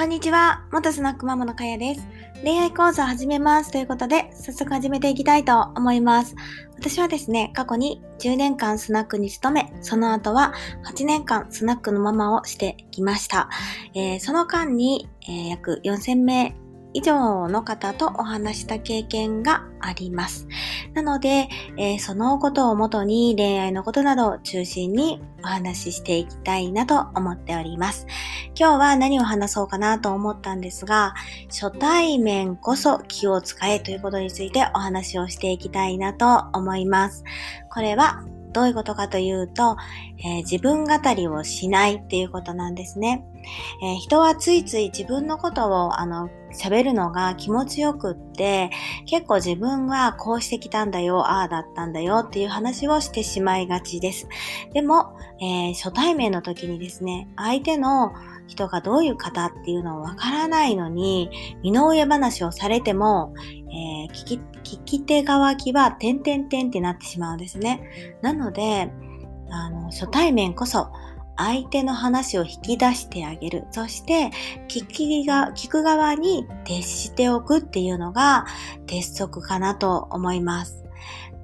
こんにちは。元スナックママのかやです。恋愛講座を始めますということで、早速始めていきたいと思います。私はですね、過去に10年間スナックに勤め、その後は8年間スナックのママをしてきました。えー、その間に、えー、約4000名以上の方とお話した経験があります。なので、えー、そのことをもとに恋愛のことなどを中心にお話ししていきたいなと思っております。今日は何を話そうかなと思ったんですが、初対面こそ気を使えということについてお話をしていきたいなと思います。これはどういうことかというと、えー、自分語りをしないっていうことなんですね。えー、人はついつい自分のことをあの喋るのが気持ちよくって、結構自分はこうしてきたんだよ、ああだったんだよっていう話をしてしまいがちです。でも、えー、初対面の時にですね、相手の人がどういう方っていうのをわからないのに、身の上話をされても、えー、聞き、聞き手側きは点々点ってなってしまうんですね。なので、あの、初対面こそ、相手の話を引き出してあげる。そして、聞きが、聞く側に徹しておくっていうのが鉄則かなと思います。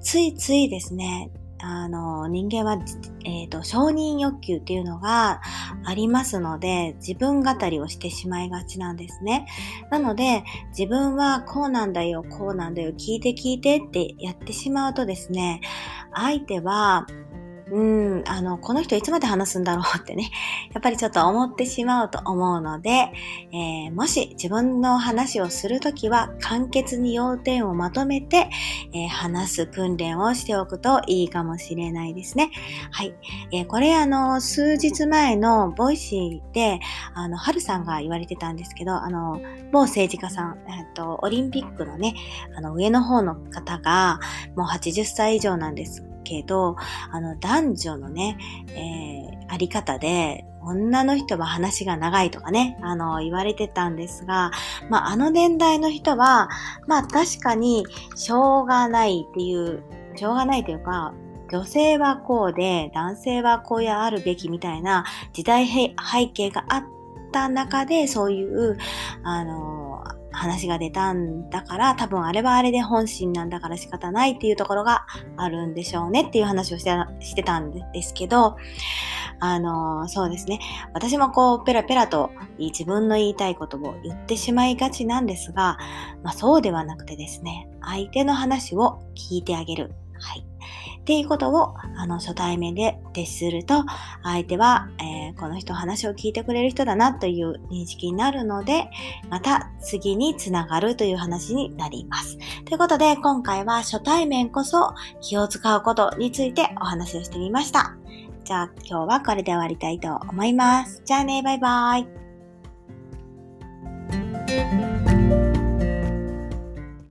ついついですね、あの、人間は、えっ、ー、と、承認欲求っていうのがありますので、自分語りをしてしまいがちなんですね。なので、自分はこうなんだよ、こうなんだよ、聞いて聞いてってやってしまうとですね、相手は、うん、あの、この人いつまで話すんだろうってね、やっぱりちょっと思ってしまうと思うので、えー、もし自分の話をするときは簡潔に要点をまとめて、えー、話す訓練をしておくといいかもしれないですね。はい。えー、これあの、数日前の Voicy で、あの、春さんが言われてたんですけど、あの、某政治家さん、えっと、オリンピックのね、あの、上の方の方が、もう80歳以上なんですけど、あの、男女のね、えー、あり方で、女の人は話が長いとかね、あの、言われてたんですが、まあ、あの年代の人は、まあ、確かに、しょうがないっていう、しょうがないというか、女性はこうで、男性はこうやあるべきみたいな時代背景があった中で、そういう、あの、話が出たんだから、多分あれはあれで本心なんだから仕方ないっていうところがあるんでしょうねっていう話をしてしてたんですけど、あの、そうですね。私もこう、ペラペラと自分の言いたいことを言ってしまいがちなんですが、まあそうではなくてですね、相手の話を聞いてあげる。はい。っていうことを、あの、初対面で徹すると、相手は、ー、この人話を聞いてくれる人だなという認識になるので、また次につながるという話になります。ということで、今回は初対面こそ気を使うことについてお話をしてみました。じゃあ今日はこれで終わりたいと思います。じゃあね、バイバーイ。